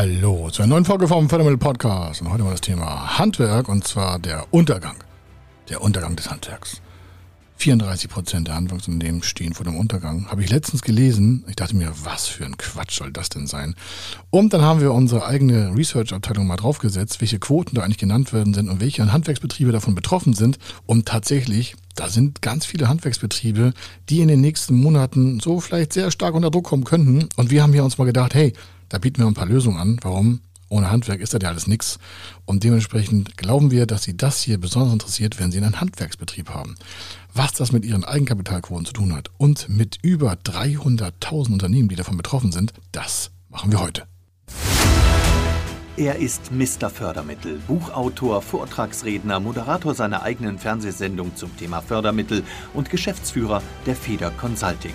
Hallo zu einer neuen Folge vom Fördermittel Podcast. Und heute mal das Thema Handwerk und zwar der Untergang. Der Untergang des Handwerks. 34 Prozent der Handwerksunternehmen stehen vor dem Untergang. Habe ich letztens gelesen. Ich dachte mir, was für ein Quatsch soll das denn sein? Und dann haben wir unsere eigene Research-Abteilung mal draufgesetzt, welche Quoten da eigentlich genannt werden sind und welche Handwerksbetriebe davon betroffen sind. Und tatsächlich, da sind ganz viele Handwerksbetriebe, die in den nächsten Monaten so vielleicht sehr stark unter Druck kommen könnten. Und wir haben hier uns mal gedacht, hey, da bieten wir ein paar Lösungen an. Warum? Ohne Handwerk ist das ja alles nichts. Und dementsprechend glauben wir, dass Sie das hier besonders interessiert, wenn Sie einen Handwerksbetrieb haben. Was das mit Ihren Eigenkapitalquoten zu tun hat und mit über 300.000 Unternehmen, die davon betroffen sind, das machen wir heute. Er ist Mr. Fördermittel, Buchautor, Vortragsredner, Moderator seiner eigenen Fernsehsendung zum Thema Fördermittel und Geschäftsführer der Feder Consulting.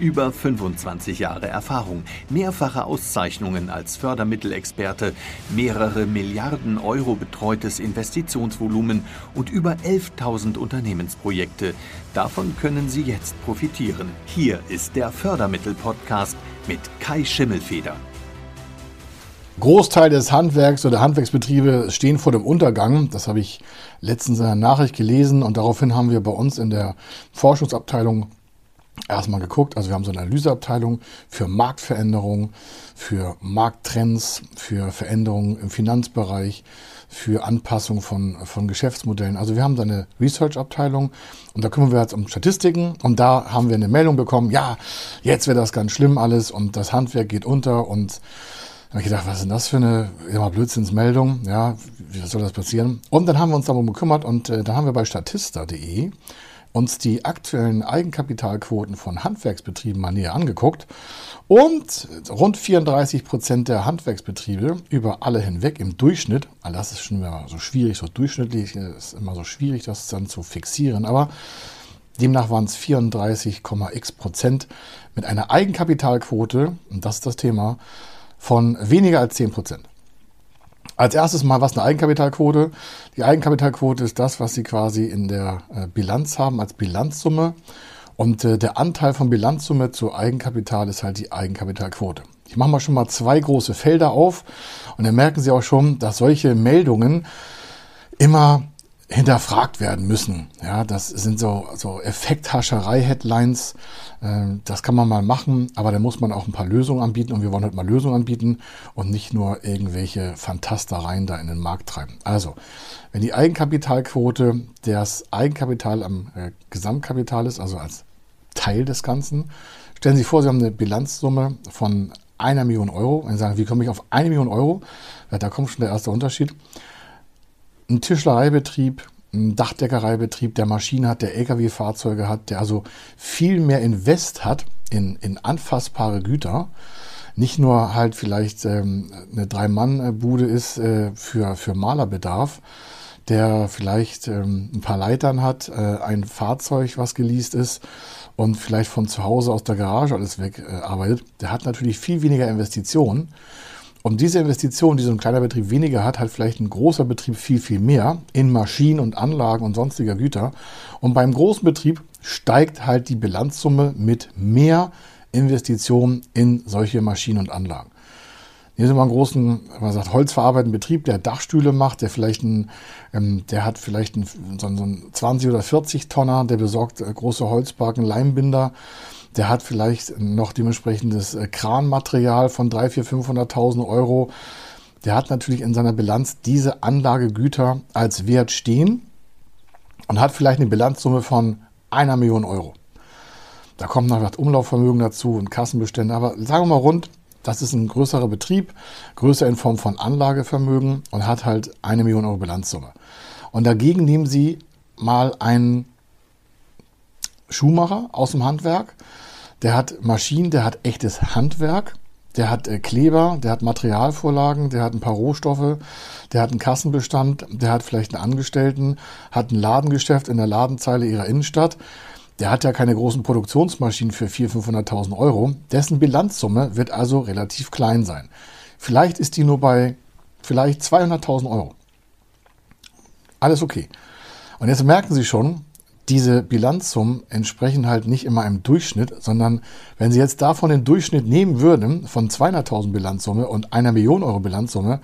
Über 25 Jahre Erfahrung, mehrfache Auszeichnungen als Fördermittelexperte, mehrere Milliarden Euro betreutes Investitionsvolumen und über 11.000 Unternehmensprojekte. Davon können Sie jetzt profitieren. Hier ist der Fördermittel-Podcast mit Kai Schimmelfeder. Großteil des Handwerks oder Handwerksbetriebe stehen vor dem Untergang. Das habe ich letztens in einer Nachricht gelesen und daraufhin haben wir bei uns in der Forschungsabteilung erstmal geguckt. Also wir haben so eine Analyseabteilung für Marktveränderungen, für Markttrends, für Veränderungen im Finanzbereich, für Anpassung von, von Geschäftsmodellen. Also wir haben da eine Research-Abteilung und da kümmern wir uns um Statistiken und da haben wir eine Meldung bekommen, ja, jetzt wird das ganz schlimm alles und das Handwerk geht unter und da habe ich gedacht, was ist denn das für eine ja, Blödsinnsmeldung? Ja, wie soll das passieren? Und dann haben wir uns darum gekümmert und äh, da haben wir bei statista.de uns die aktuellen Eigenkapitalquoten von Handwerksbetrieben mal näher angeguckt. Und rund 34 Prozent der Handwerksbetriebe über alle hinweg im Durchschnitt, all das ist schon immer so schwierig, so durchschnittlich ist immer so schwierig, das dann zu fixieren, aber demnach waren es 34,x Prozent mit einer Eigenkapitalquote, und das ist das Thema, von weniger als 10 Prozent. Als erstes mal, was eine Eigenkapitalquote? Die Eigenkapitalquote ist das, was Sie quasi in der äh, Bilanz haben als Bilanzsumme. Und äh, der Anteil von Bilanzsumme zu Eigenkapital ist halt die Eigenkapitalquote. Ich mache mal schon mal zwei große Felder auf und dann merken Sie auch schon, dass solche Meldungen immer hinterfragt werden müssen. Ja, das sind so, so Effekthascherei-Headlines. Ähm, das kann man mal machen, aber da muss man auch ein paar Lösungen anbieten und wir wollen heute mal Lösungen anbieten und nicht nur irgendwelche Fantastereien da in den Markt treiben. Also, wenn die Eigenkapitalquote das Eigenkapital am äh, Gesamtkapital ist, also als Teil des Ganzen, stellen Sie vor, Sie haben eine Bilanzsumme von einer Million Euro. Sie sagen, wie komme ich auf eine Million Euro? Ja, da kommt schon der erste Unterschied ein Tischlereibetrieb, ein Dachdeckereibetrieb, der Maschinen hat, der Lkw-Fahrzeuge hat, der also viel mehr Invest hat in, in anfassbare Güter, nicht nur halt vielleicht ähm, eine Drei-Mann-Bude ist äh, für, für Malerbedarf, der vielleicht ähm, ein paar Leitern hat, äh, ein Fahrzeug, was geleast ist und vielleicht von zu Hause aus der Garage alles wegarbeitet, äh, der hat natürlich viel weniger Investitionen und diese Investition, die so ein kleiner Betrieb weniger hat, hat vielleicht ein großer Betrieb viel, viel mehr in Maschinen und Anlagen und sonstiger Güter. Und beim großen Betrieb steigt halt die Bilanzsumme mit mehr Investitionen in solche Maschinen und Anlagen. Hier sind wir einen großen, man sagt, holzverarbeitenden Betrieb, der Dachstühle macht, der vielleicht ein, ähm, der hat vielleicht einen, so einen 20 oder 40 Tonner, der besorgt äh, große Holzbalken, Leimbinder der hat vielleicht noch dementsprechendes äh, Kranmaterial von 3, 4, 500.000 Euro. Der hat natürlich in seiner Bilanz diese Anlagegüter als Wert stehen und hat vielleicht eine Bilanzsumme von einer Million Euro. Da kommt noch das Umlaufvermögen dazu und Kassenbestände. Aber sagen wir mal rund, das ist ein größerer Betrieb, größer in Form von Anlagevermögen und hat halt eine Million Euro Bilanzsumme. Und dagegen nehmen Sie mal einen Schuhmacher aus dem Handwerk. Der hat Maschinen, der hat echtes Handwerk. Der hat äh, Kleber, der hat Materialvorlagen, der hat ein paar Rohstoffe, der hat einen Kassenbestand, der hat vielleicht einen Angestellten, hat ein Ladengeschäft in der Ladenzeile ihrer Innenstadt. der hat ja keine großen Produktionsmaschinen für 400.000, 500.000 Euro. Dessen Bilanzsumme wird also relativ klein sein. Vielleicht ist die nur bei vielleicht 200.000 Euro. Alles okay. Und jetzt merken Sie schon, diese Bilanzsummen entsprechen halt nicht immer einem Durchschnitt, sondern wenn Sie jetzt davon den Durchschnitt nehmen würden, von 200.000 Bilanzsumme und einer Million Euro Bilanzsumme,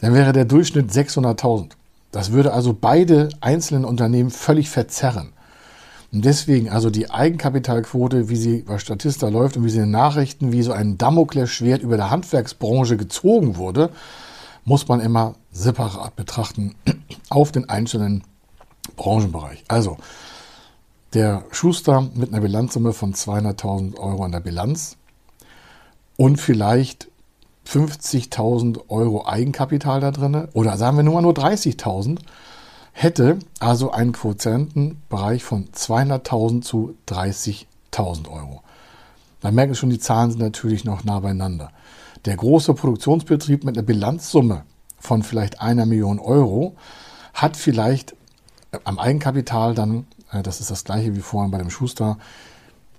dann wäre der Durchschnitt 600.000. Das würde also beide einzelnen Unternehmen völlig verzerren. Und deswegen also die Eigenkapitalquote, wie sie bei Statista läuft und wie sie in den Nachrichten wie so ein Damoklesschwert über der Handwerksbranche gezogen wurde, muss man immer separat betrachten auf den einzelnen Branchenbereich. Also der Schuster mit einer Bilanzsumme von 200.000 Euro in der Bilanz und vielleicht 50.000 Euro Eigenkapital da drin oder sagen wir nur mal nur 30.000 hätte also einen Quotientenbereich von 200.000 zu 30.000 Euro. Da merken Sie schon, die Zahlen sind natürlich noch nah beieinander. Der große Produktionsbetrieb mit einer Bilanzsumme von vielleicht einer Million Euro hat vielleicht am Eigenkapital dann, das ist das gleiche wie vorhin bei dem Schuster,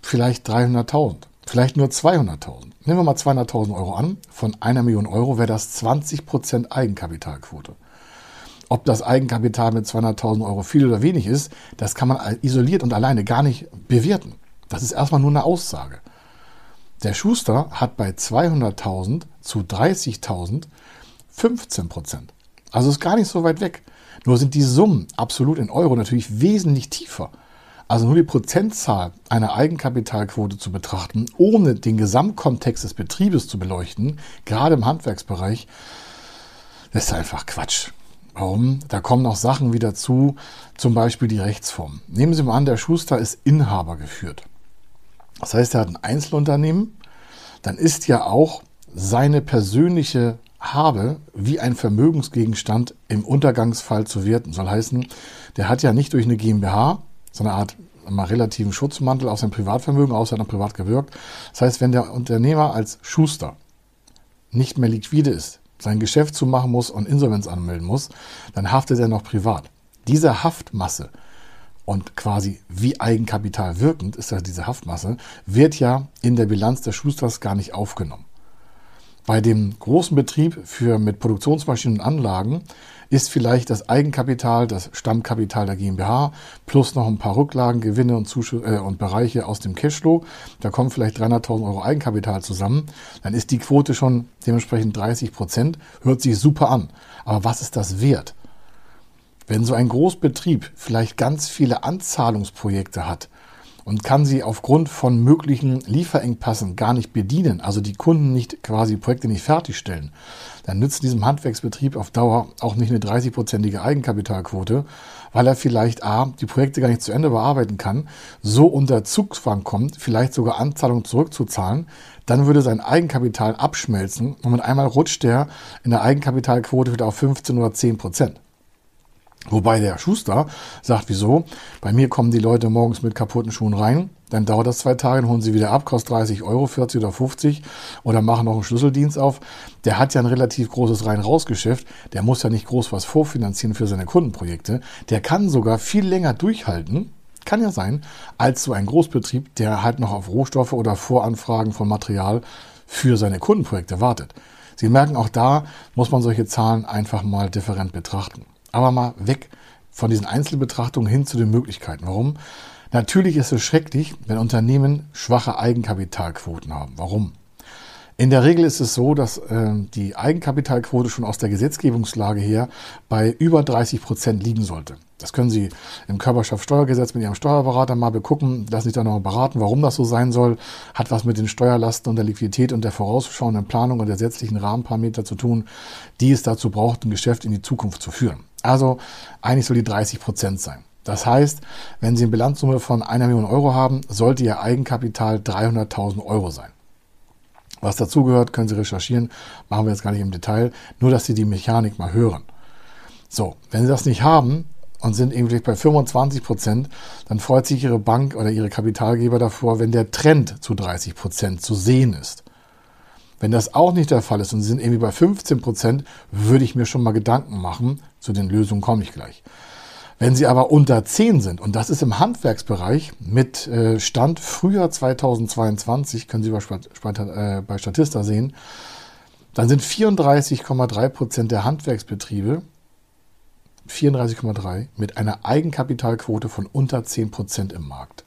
vielleicht 300.000, vielleicht nur 200.000. Nehmen wir mal 200.000 Euro an. Von einer Million Euro wäre das 20% Eigenkapitalquote. Ob das Eigenkapital mit 200.000 Euro viel oder wenig ist, das kann man isoliert und alleine gar nicht bewerten. Das ist erstmal nur eine Aussage. Der Schuster hat bei 200.000 zu 30.000 15 Prozent. Also ist gar nicht so weit weg. Nur sind die Summen absolut in Euro natürlich wesentlich tiefer. Also nur die Prozentzahl einer Eigenkapitalquote zu betrachten, ohne den Gesamtkontext des Betriebes zu beleuchten, gerade im Handwerksbereich, das ist einfach Quatsch. Warum? Da kommen noch Sachen wieder zu, zum Beispiel die Rechtsform. Nehmen Sie mal an, der Schuster ist Inhaber geführt. Das heißt, er hat ein Einzelunternehmen. Dann ist ja auch seine persönliche Habe wie ein Vermögensgegenstand im Untergangsfall zu werten. Soll heißen, der hat ja nicht durch eine GmbH, so eine Art mal relativen Schutzmantel auf sein Privatvermögen, außer er privat gewirkt. Das heißt, wenn der Unternehmer als Schuster nicht mehr liquide ist, sein Geschäft zumachen muss und Insolvenz anmelden muss, dann haftet er noch privat. Diese Haftmasse und quasi wie Eigenkapital wirkend ist ja diese Haftmasse, wird ja in der Bilanz des Schusters gar nicht aufgenommen. Bei dem großen Betrieb für mit Produktionsmaschinen und Anlagen ist vielleicht das Eigenkapital, das Stammkapital der GmbH plus noch ein paar Rücklagen, Gewinne und, Zuschüsse, äh, und Bereiche aus dem Cashflow. Da kommen vielleicht 300.000 Euro Eigenkapital zusammen. Dann ist die Quote schon dementsprechend 30 Prozent. Hört sich super an. Aber was ist das wert? Wenn so ein Großbetrieb vielleicht ganz viele Anzahlungsprojekte hat, und kann sie aufgrund von möglichen Lieferengpassen gar nicht bedienen, also die Kunden nicht quasi Projekte nicht fertigstellen, dann nützt diesem Handwerksbetrieb auf Dauer auch nicht eine 30-prozentige Eigenkapitalquote, weil er vielleicht A, die Projekte gar nicht zu Ende bearbeiten kann, so unter Zugzwang kommt, vielleicht sogar Anzahlungen zurückzuzahlen, dann würde sein Eigenkapital abschmelzen und mit einmal rutscht er in der Eigenkapitalquote wieder auf 15 oder 10 Prozent. Wobei der Schuster sagt, wieso? Bei mir kommen die Leute morgens mit kaputten Schuhen rein, dann dauert das zwei Tage, dann holen sie wieder ab, kostet 30 Euro, 40 oder 50 oder machen noch einen Schlüsseldienst auf. Der hat ja ein relativ großes Rein-Raus-Geschäft, der muss ja nicht groß was vorfinanzieren für seine Kundenprojekte. Der kann sogar viel länger durchhalten, kann ja sein, als so ein Großbetrieb, der halt noch auf Rohstoffe oder Voranfragen von Material für seine Kundenprojekte wartet. Sie merken, auch da muss man solche Zahlen einfach mal different betrachten. Aber mal weg von diesen Einzelbetrachtungen hin zu den Möglichkeiten. Warum? Natürlich ist es schrecklich, wenn Unternehmen schwache Eigenkapitalquoten haben. Warum? In der Regel ist es so, dass äh, die Eigenkapitalquote schon aus der Gesetzgebungslage her bei über 30 Prozent liegen sollte. Das können Sie im Körperschaftssteuergesetz mit Ihrem Steuerberater mal begucken, lassen sich da noch beraten, warum das so sein soll. Hat was mit den Steuerlasten und der Liquidität und der vorausschauenden Planung und der gesetzlichen Rahmenparameter zu tun, die es dazu braucht, ein Geschäft in die Zukunft zu führen. Also eigentlich soll die 30 Prozent sein. Das heißt, wenn Sie eine Bilanzsumme von einer Million Euro haben, sollte Ihr Eigenkapital 300.000 Euro sein. Was dazugehört, können Sie recherchieren, machen wir jetzt gar nicht im Detail, nur dass Sie die Mechanik mal hören. So, wenn Sie das nicht haben und sind irgendwie bei 25 Prozent, dann freut sich Ihre Bank oder Ihre Kapitalgeber davor, wenn der Trend zu 30 Prozent zu sehen ist. Wenn das auch nicht der Fall ist und Sie sind irgendwie bei 15 Prozent, würde ich mir schon mal Gedanken machen. Zu den Lösungen komme ich gleich. Wenn sie aber unter 10 sind, und das ist im Handwerksbereich mit äh, Stand Frühjahr 2022, können Sie äh, bei Statista sehen, dann sind 34,3 Prozent der Handwerksbetriebe 34,3 mit einer Eigenkapitalquote von unter 10 Prozent im Markt.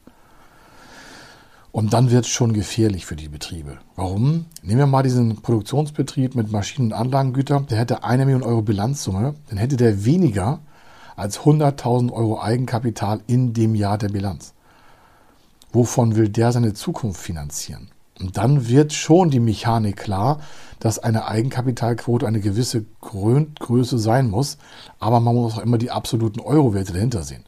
Und dann wird es schon gefährlich für die Betriebe. Warum? Nehmen wir mal diesen Produktionsbetrieb mit Maschinen- und Anlagengütern. Der hätte eine Million Euro Bilanzsumme. Dann hätte der weniger als 100.000 Euro Eigenkapital in dem Jahr der Bilanz. Wovon will der seine Zukunft finanzieren? Und dann wird schon die Mechanik klar, dass eine Eigenkapitalquote eine gewisse Größe sein muss, aber man muss auch immer die absoluten Eurowerte dahinter sehen.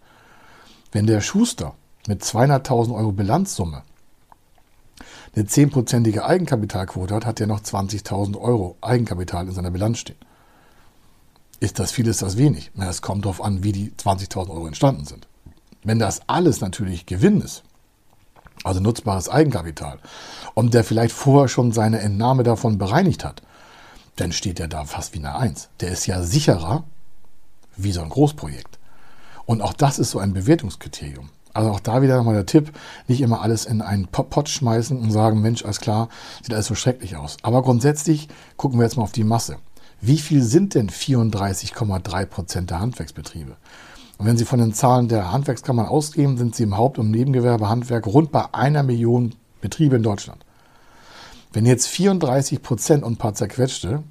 Wenn der Schuster mit 200.000 Euro Bilanzsumme eine 10%ige Eigenkapitalquote hat, hat er noch 20.000 Euro Eigenkapital in seiner Bilanz stehen. Ist das viel, ist das wenig? Es kommt darauf an, wie die 20.000 Euro entstanden sind. Wenn das alles natürlich Gewinn ist, also nutzbares Eigenkapital, und der vielleicht vorher schon seine Entnahme davon bereinigt hat, dann steht er da fast wie eine Eins. Der ist ja sicherer wie so ein Großprojekt. Und auch das ist so ein Bewertungskriterium. Also auch da wieder nochmal der Tipp, nicht immer alles in einen Pott schmeißen und sagen, Mensch, alles klar, sieht alles so schrecklich aus. Aber grundsätzlich gucken wir jetzt mal auf die Masse. Wie viel sind denn 34,3 Prozent der Handwerksbetriebe? Und wenn Sie von den Zahlen der Handwerkskammern ausgehen, sind Sie im Haupt- und Nebengewerbe Handwerk rund bei einer Million Betriebe in Deutschland. Wenn jetzt 34 Prozent und ein paar zerquetschte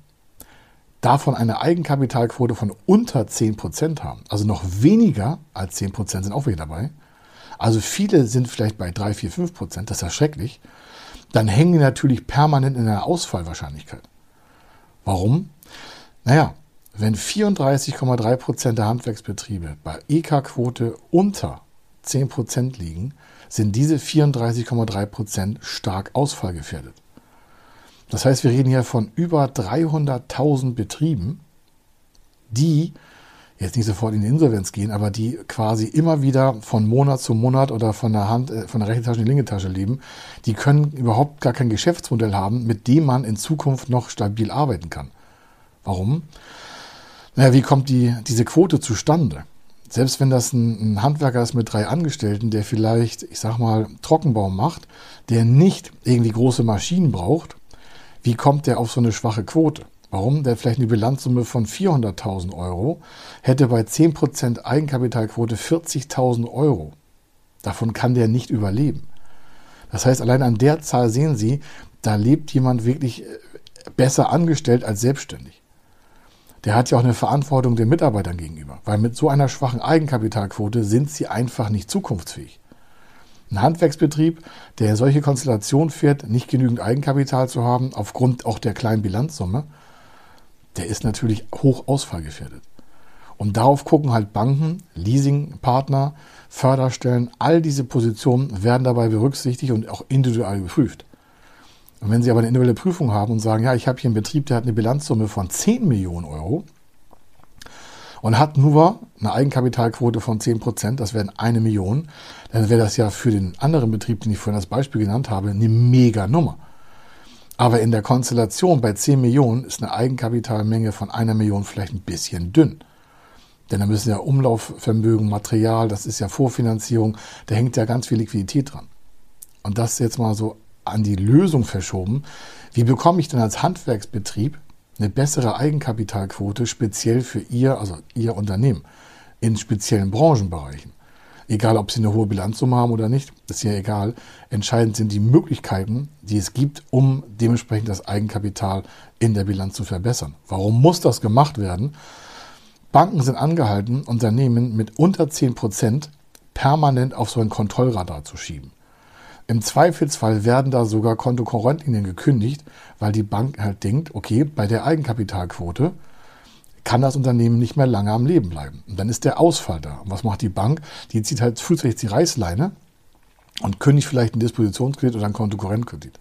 davon eine Eigenkapitalquote von unter 10 Prozent haben, also noch weniger als 10 Prozent sind auch wieder dabei, also viele sind vielleicht bei 3, 4, 5 Prozent, das ist ja schrecklich, dann hängen die natürlich permanent in einer Ausfallwahrscheinlichkeit. Warum? Naja, wenn 34,3 Prozent der Handwerksbetriebe bei EK-Quote unter 10 Prozent liegen, sind diese 34,3 Prozent stark ausfallgefährdet. Das heißt, wir reden hier von über 300.000 Betrieben, die jetzt nicht sofort in die Insolvenz gehen, aber die quasi immer wieder von Monat zu Monat oder von der Hand, äh, von der rechten Tasche in die linke Tasche leben, die können überhaupt gar kein Geschäftsmodell haben, mit dem man in Zukunft noch stabil arbeiten kann. Warum? Naja, wie kommt die, diese Quote zustande? Selbst wenn das ein, ein Handwerker ist mit drei Angestellten, der vielleicht, ich sag mal, Trockenbau macht, der nicht irgendwie große Maschinen braucht, wie kommt der auf so eine schwache Quote? Warum? Der vielleicht eine Bilanzsumme von 400.000 Euro hätte bei 10% Eigenkapitalquote 40.000 Euro. Davon kann der nicht überleben. Das heißt, allein an der Zahl sehen Sie, da lebt jemand wirklich äh, besser angestellt als selbstständig. Der hat ja auch eine Verantwortung den Mitarbeitern gegenüber, weil mit so einer schwachen Eigenkapitalquote sind sie einfach nicht zukunftsfähig. Ein Handwerksbetrieb, der solche Konstellation fährt, nicht genügend Eigenkapital zu haben, aufgrund auch der kleinen Bilanzsumme, der ist natürlich hoch ausfallgefährdet. Und darauf gucken halt Banken, Leasingpartner, Förderstellen, all diese Positionen werden dabei berücksichtigt und auch individuell geprüft. Und wenn Sie aber eine individuelle Prüfung haben und sagen, ja, ich habe hier einen Betrieb, der hat eine Bilanzsumme von 10 Millionen Euro und hat nur eine Eigenkapitalquote von 10 Prozent, das wären eine Million, dann wäre das ja für den anderen Betrieb, den ich vorhin als Beispiel genannt habe, eine mega Nummer. Aber in der Konstellation bei 10 Millionen ist eine Eigenkapitalmenge von einer Million vielleicht ein bisschen dünn. Denn da müssen ja Umlaufvermögen, Material, das ist ja Vorfinanzierung, da hängt ja ganz viel Liquidität dran. Und das jetzt mal so an die Lösung verschoben. Wie bekomme ich denn als Handwerksbetrieb eine bessere Eigenkapitalquote speziell für Ihr, also Ihr Unternehmen in speziellen Branchenbereichen? Egal, ob Sie eine hohe Bilanzsumme haben oder nicht, ist ja egal. Entscheidend sind die Möglichkeiten, die es gibt, um dementsprechend das Eigenkapital in der Bilanz zu verbessern. Warum muss das gemacht werden? Banken sind angehalten, Unternehmen mit unter 10 Prozent permanent auf so ein Kontrollradar zu schieben. Im Zweifelsfall werden da sogar Kontokorrentlinien gekündigt, weil die Bank halt denkt, okay, bei der Eigenkapitalquote kann das Unternehmen nicht mehr lange am Leben bleiben. Und dann ist der Ausfall da. Und was macht die Bank? Die zieht halt frühzeitig die Reißleine und kündigt vielleicht einen Dispositionskredit oder einen Kontokorrentkredit.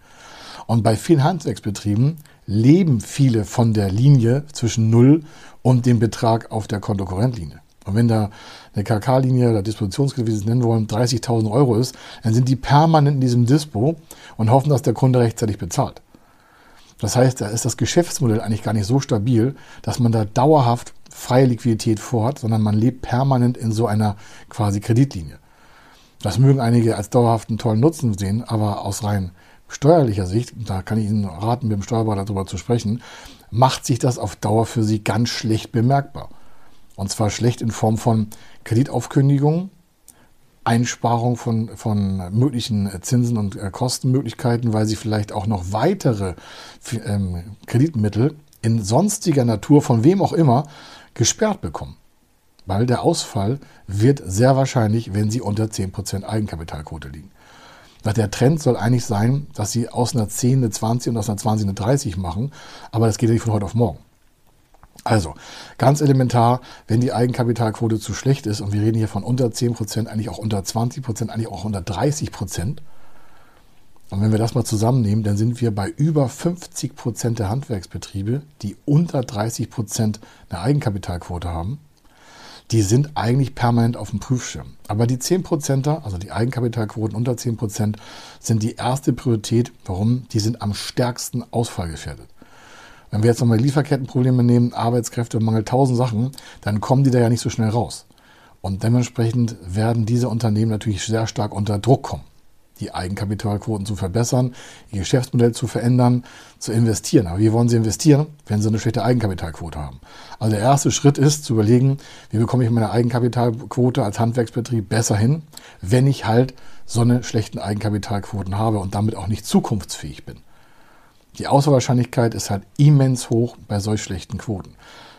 Und bei vielen Handwerksbetrieben leben viele von der Linie zwischen Null und dem Betrag auf der Kontokorrentlinie. Und wenn da eine KK-Linie oder Dispositionskredit, wie Sie es nennen wollen, 30.000 Euro ist, dann sind die permanent in diesem Dispo und hoffen, dass der Kunde rechtzeitig bezahlt. Das heißt, da ist das Geschäftsmodell eigentlich gar nicht so stabil, dass man da dauerhaft freie Liquidität vorhat, sondern man lebt permanent in so einer quasi Kreditlinie. Das mögen einige als dauerhaften tollen Nutzen sehen, aber aus rein steuerlicher Sicht, da kann ich Ihnen raten, mit dem Steuerberater darüber zu sprechen, macht sich das auf Dauer für Sie ganz schlecht bemerkbar. Und zwar schlecht in Form von Kreditaufkündigungen, Einsparung von, von möglichen Zinsen und äh, Kostenmöglichkeiten, weil Sie vielleicht auch noch weitere ähm, Kreditmittel in sonstiger Natur, von wem auch immer, gesperrt bekommen. Weil der Ausfall wird sehr wahrscheinlich, wenn Sie unter 10% Eigenkapitalquote liegen. Der Trend soll eigentlich sein, dass Sie aus einer 10 eine 20 und aus einer 20 eine 30 machen, aber das geht ja nicht von heute auf morgen. Also, ganz elementar, wenn die Eigenkapitalquote zu schlecht ist, und wir reden hier von unter 10%, eigentlich auch unter 20%, eigentlich auch unter 30%, und wenn wir das mal zusammennehmen, dann sind wir bei über 50 Prozent der Handwerksbetriebe, die unter 30 Prozent eine Eigenkapitalquote haben. Die sind eigentlich permanent auf dem Prüfschirm. Aber die 10 Prozenter, also die Eigenkapitalquoten unter 10 Prozent, sind die erste Priorität. Warum? Die sind am stärksten ausfallgefährdet. Wenn wir jetzt nochmal Lieferkettenprobleme nehmen, Arbeitskräftemangel, tausend Sachen, dann kommen die da ja nicht so schnell raus. Und dementsprechend werden diese Unternehmen natürlich sehr stark unter Druck kommen die Eigenkapitalquoten zu verbessern, ihr Geschäftsmodell zu verändern, zu investieren. Aber wie wollen Sie investieren, wenn Sie eine schlechte Eigenkapitalquote haben? Also der erste Schritt ist zu überlegen, wie bekomme ich meine Eigenkapitalquote als Handwerksbetrieb besser hin, wenn ich halt so eine schlechten Eigenkapitalquoten habe und damit auch nicht zukunftsfähig bin. Die Auswahlwahrscheinlichkeit ist halt immens hoch bei solch schlechten Quoten.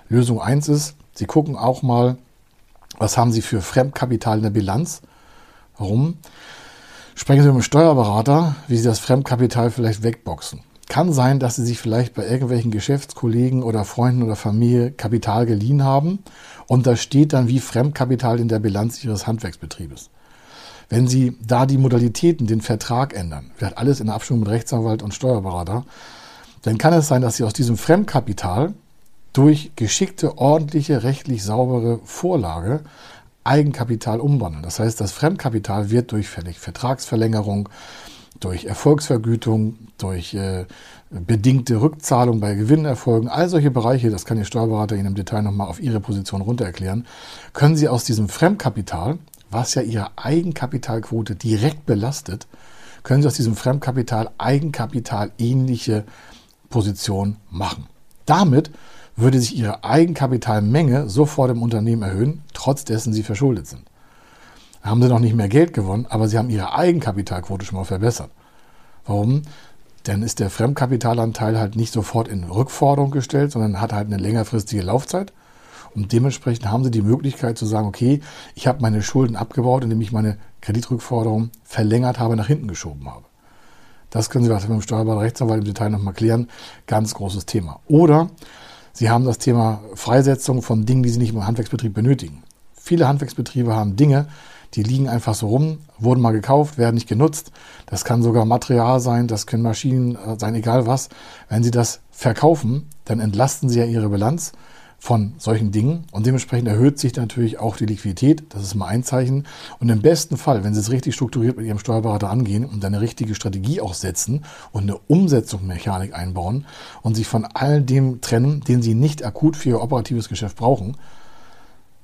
Lösung eins ist, Sie gucken auch mal, was haben Sie für Fremdkapital in der Bilanz? Warum? Sprechen Sie mit dem Steuerberater, wie Sie das Fremdkapital vielleicht wegboxen. Kann sein, dass Sie sich vielleicht bei irgendwelchen Geschäftskollegen oder Freunden oder Familie Kapital geliehen haben und das steht dann wie Fremdkapital in der Bilanz Ihres Handwerksbetriebes. Wenn Sie da die Modalitäten, den Vertrag ändern, wird alles in Abstimmung mit Rechtsanwalt und Steuerberater, dann kann es sein, dass Sie aus diesem Fremdkapital durch geschickte, ordentliche, rechtlich saubere Vorlage Eigenkapital umwandeln. Das heißt, das Fremdkapital wird durch Vertragsverlängerung, durch Erfolgsvergütung, durch äh, bedingte Rückzahlung bei Gewinnerfolgen, all solche Bereiche, das kann Ihr Steuerberater Ihnen im Detail nochmal auf Ihre Position runter erklären, können Sie aus diesem Fremdkapital, was ja Ihre Eigenkapitalquote direkt belastet, können Sie aus diesem Fremdkapital Eigenkapital ähnliche Position machen. Damit würde sich ihre Eigenkapitalmenge sofort im Unternehmen erhöhen, trotz dessen sie verschuldet sind. Haben sie noch nicht mehr Geld gewonnen, aber sie haben ihre Eigenkapitalquote schon mal verbessert. Warum? Dann ist der Fremdkapitalanteil halt nicht sofort in Rückforderung gestellt, sondern hat halt eine längerfristige Laufzeit. Und dementsprechend haben sie die Möglichkeit zu sagen, okay, ich habe meine Schulden abgebaut, indem ich meine Kreditrückforderung verlängert habe, nach hinten geschoben habe. Das können Sie mit dem Steuerberater Rechtsanwalt im Detail nochmal klären. Ganz großes Thema. Oder Sie haben das Thema Freisetzung von Dingen, die Sie nicht im Handwerksbetrieb benötigen. Viele Handwerksbetriebe haben Dinge, die liegen einfach so rum, wurden mal gekauft, werden nicht genutzt. Das kann sogar Material sein, das können Maschinen äh, sein, egal was. Wenn Sie das verkaufen, dann entlasten Sie ja Ihre Bilanz von solchen Dingen und dementsprechend erhöht sich natürlich auch die Liquidität. Das ist mal ein Zeichen. Und im besten Fall, wenn Sie es richtig strukturiert mit Ihrem Steuerberater angehen und eine richtige Strategie auch setzen und eine Umsetzungsmechanik einbauen und sich von all dem trennen, den Sie nicht akut für Ihr operatives Geschäft brauchen,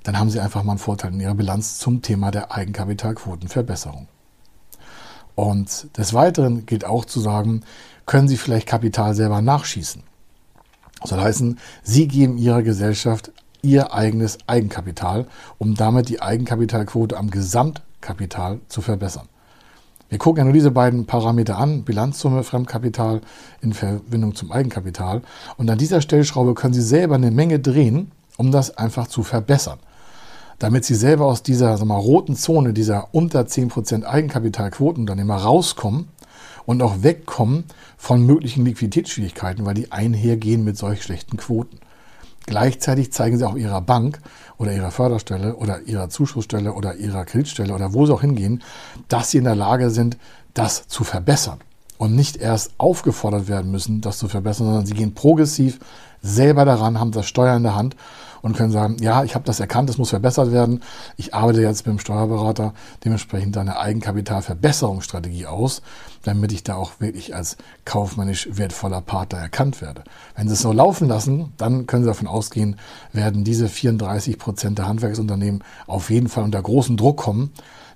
dann haben Sie einfach mal einen Vorteil in Ihrer Bilanz zum Thema der Eigenkapitalquotenverbesserung. Und des Weiteren gilt auch zu sagen, können Sie vielleicht Kapital selber nachschießen. Soll heißen, Sie geben Ihrer Gesellschaft Ihr eigenes Eigenkapital, um damit die Eigenkapitalquote am Gesamtkapital zu verbessern. Wir gucken ja nur diese beiden Parameter an, Bilanzsumme, Fremdkapital in Verbindung zum Eigenkapital. Und an dieser Stellschraube können Sie selber eine Menge drehen, um das einfach zu verbessern. Damit Sie selber aus dieser wir, roten Zone, dieser unter 10% Eigenkapitalquoten dann immer rauskommen und auch wegkommen von möglichen Liquiditätsschwierigkeiten, weil die einhergehen mit solch schlechten Quoten. Gleichzeitig zeigen sie auch ihrer Bank oder ihrer Förderstelle oder ihrer Zuschussstelle oder ihrer Kreditstelle oder wo sie auch hingehen, dass sie in der Lage sind, das zu verbessern und nicht erst aufgefordert werden müssen, das zu verbessern, sondern sie gehen progressiv selber daran, haben das Steuer in der Hand und können sagen, ja, ich habe das erkannt, es muss verbessert werden. Ich arbeite jetzt mit dem Steuerberater dementsprechend eine Eigenkapitalverbesserungsstrategie aus, damit ich da auch wirklich als kaufmännisch wertvoller Partner erkannt werde. Wenn Sie es so laufen lassen, dann können Sie davon ausgehen, werden diese 34 Prozent der Handwerksunternehmen auf jeden Fall unter großen Druck kommen,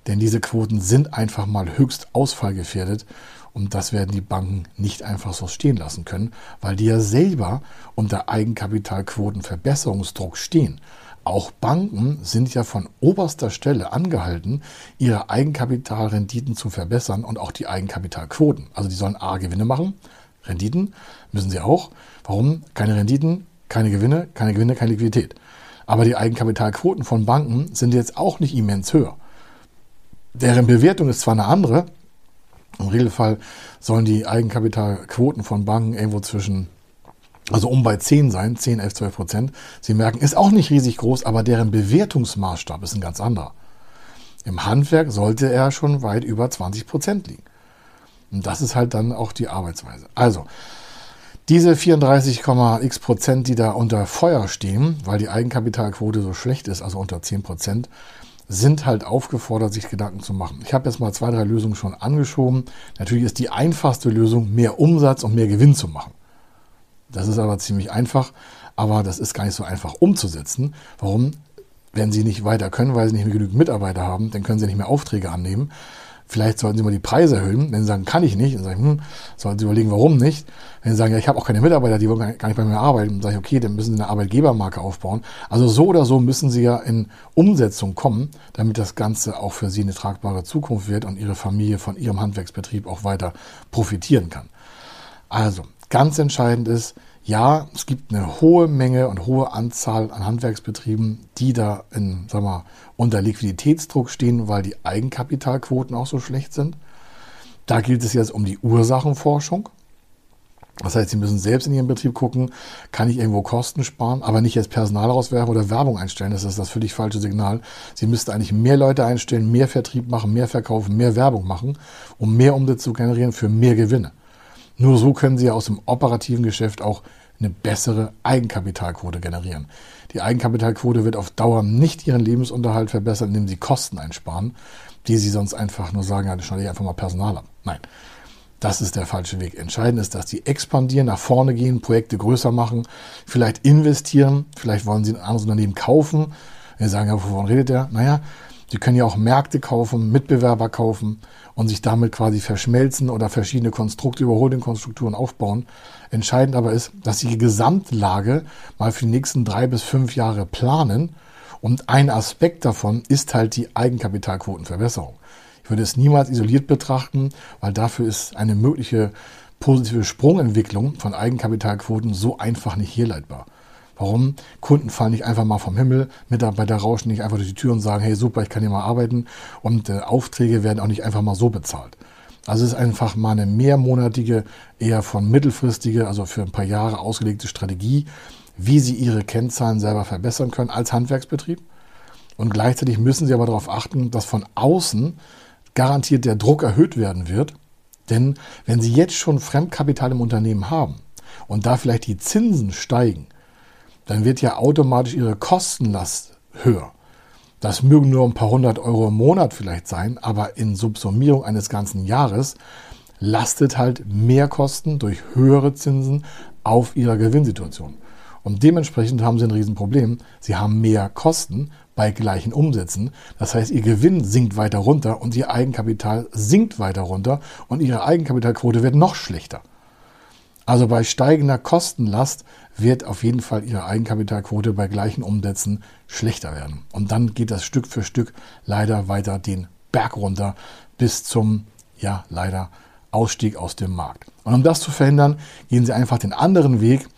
denn diese Quoten sind einfach mal höchst ausfallgefährdet und das werden die Banken nicht einfach so stehen lassen können, weil die ja selber unter Eigenkapitalquotenverbesserungsdruck stehen. Auch Banken sind ja von oberster Stelle angehalten, ihre Eigenkapitalrenditen zu verbessern und auch die Eigenkapitalquoten. Also die sollen A Gewinne machen, Renditen müssen sie auch. Warum? Keine Renditen, keine Gewinne, keine Gewinne, keine Liquidität. Aber die Eigenkapitalquoten von Banken sind jetzt auch nicht immens höher. Deren Bewertung ist zwar eine andere, im Regelfall sollen die Eigenkapitalquoten von Banken irgendwo zwischen, also um bei 10 sein, 10, 11, 12 Prozent. Sie merken, ist auch nicht riesig groß, aber deren Bewertungsmaßstab ist ein ganz anderer. Im Handwerk sollte er schon weit über 20 Prozent liegen. Und das ist halt dann auch die Arbeitsweise. Also, diese 34,x Prozent, die da unter Feuer stehen, weil die Eigenkapitalquote so schlecht ist, also unter 10 Prozent, sind halt aufgefordert, sich Gedanken zu machen. Ich habe jetzt mal zwei, drei Lösungen schon angeschoben. Natürlich ist die einfachste Lösung, mehr Umsatz und mehr Gewinn zu machen. Das ist aber ziemlich einfach, aber das ist gar nicht so einfach umzusetzen. Warum? Wenn Sie nicht weiter können, weil Sie nicht mehr genügend Mitarbeiter haben, dann können Sie nicht mehr Aufträge annehmen. Vielleicht sollten Sie mal die Preise erhöhen. Wenn Sie sagen, kann ich nicht, dann sagen, hm, sollten Sie überlegen, warum nicht. Wenn Sie sagen, ja, ich habe auch keine Mitarbeiter, die wollen gar nicht bei mir arbeiten, dann sage ich, okay, dann müssen Sie eine Arbeitgebermarke aufbauen. Also so oder so müssen Sie ja in Umsetzung kommen, damit das Ganze auch für Sie eine tragbare Zukunft wird und Ihre Familie von Ihrem Handwerksbetrieb auch weiter profitieren kann. Also, ganz entscheidend ist, ja, es gibt eine hohe Menge und hohe Anzahl an Handwerksbetrieben, die da in, sag mal, unter Liquiditätsdruck stehen, weil die Eigenkapitalquoten auch so schlecht sind. Da gilt es jetzt um die Ursachenforschung. Das heißt, Sie müssen selbst in Ihrem Betrieb gucken, kann ich irgendwo Kosten sparen, aber nicht jetzt Personal rauswerfen oder Werbung einstellen. Das ist das völlig falsche Signal. Sie müssten eigentlich mehr Leute einstellen, mehr Vertrieb machen, mehr verkaufen, mehr Werbung machen, um mehr Umsatz zu generieren für mehr Gewinne. Nur so können Sie aus dem operativen Geschäft auch eine bessere Eigenkapitalquote generieren. Die Eigenkapitalquote wird auf Dauer nicht Ihren Lebensunterhalt verbessern, indem Sie Kosten einsparen, die Sie sonst einfach nur sagen, ja, schneide ich einfach mal Personal ab. Nein, das ist der falsche Weg. Entscheidend ist, dass Sie expandieren, nach vorne gehen, Projekte größer machen, vielleicht investieren, vielleicht wollen Sie ein anderes Unternehmen kaufen. Wir sagen, ja, wovon redet der? Naja, Sie können ja auch Märkte kaufen, Mitbewerber kaufen und sich damit quasi verschmelzen oder verschiedene Konstrukte, Überholding-Konstrukturen aufbauen. Entscheidend aber ist, dass Sie die Gesamtlage mal für die nächsten drei bis fünf Jahre planen. Und ein Aspekt davon ist halt die Eigenkapitalquotenverbesserung. Ich würde es niemals isoliert betrachten, weil dafür ist eine mögliche positive Sprungentwicklung von Eigenkapitalquoten so einfach nicht herleitbar. Warum? Kunden fallen nicht einfach mal vom Himmel, Mitarbeiter rauschen nicht einfach durch die Tür und sagen, hey super, ich kann hier mal arbeiten und äh, Aufträge werden auch nicht einfach mal so bezahlt. Also es ist einfach mal eine mehrmonatige, eher von mittelfristige, also für ein paar Jahre ausgelegte Strategie, wie Sie Ihre Kennzahlen selber verbessern können als Handwerksbetrieb. Und gleichzeitig müssen Sie aber darauf achten, dass von außen garantiert der Druck erhöht werden wird. Denn wenn Sie jetzt schon Fremdkapital im Unternehmen haben und da vielleicht die Zinsen steigen, dann wird ja automatisch ihre Kostenlast höher. Das mögen nur ein paar hundert Euro im Monat vielleicht sein, aber in Subsummierung eines ganzen Jahres lastet halt mehr Kosten durch höhere Zinsen auf ihrer Gewinnsituation. Und dementsprechend haben sie ein Riesenproblem. Sie haben mehr Kosten bei gleichen Umsätzen. Das heißt, ihr Gewinn sinkt weiter runter und ihr Eigenkapital sinkt weiter runter und ihre Eigenkapitalquote wird noch schlechter. Also bei steigender Kostenlast wird auf jeden Fall Ihre Eigenkapitalquote bei gleichen Umsätzen schlechter werden. Und dann geht das Stück für Stück leider weiter den Berg runter bis zum, ja, leider Ausstieg aus dem Markt. Und um das zu verhindern, gehen Sie einfach den anderen Weg.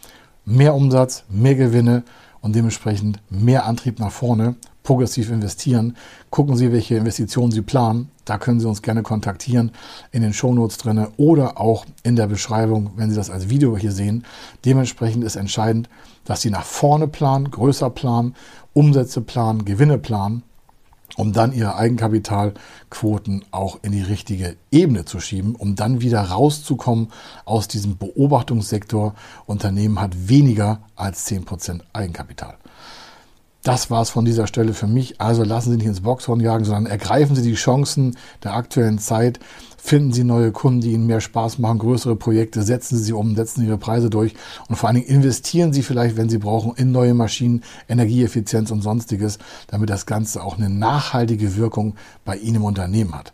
Mehr Umsatz, mehr Gewinne und dementsprechend mehr Antrieb nach vorne progressiv investieren. Gucken Sie, welche Investitionen Sie planen. Da können Sie uns gerne kontaktieren in den Shownotes drin oder auch in der Beschreibung, wenn Sie das als Video hier sehen. Dementsprechend ist entscheidend, dass Sie nach vorne planen, größer planen, Umsätze planen, Gewinne planen, um dann Ihre Eigenkapitalquoten auch in die richtige Ebene zu schieben, um dann wieder rauszukommen aus diesem Beobachtungssektor. Unternehmen hat weniger als 10% Eigenkapital. Das war es von dieser Stelle für mich. Also lassen Sie nicht ins Boxhorn jagen, sondern ergreifen Sie die Chancen der aktuellen Zeit. Finden Sie neue Kunden, die Ihnen mehr Spaß machen, größere Projekte, setzen Sie sie um, setzen Sie Ihre Preise durch und vor allen Dingen investieren Sie vielleicht, wenn Sie brauchen, in neue Maschinen, Energieeffizienz und sonstiges, damit das Ganze auch eine nachhaltige Wirkung bei Ihnen im Unternehmen hat.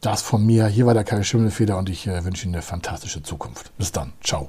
Das von mir. Hier war der Kai Schimmelfeder und ich äh, wünsche Ihnen eine fantastische Zukunft. Bis dann. Ciao.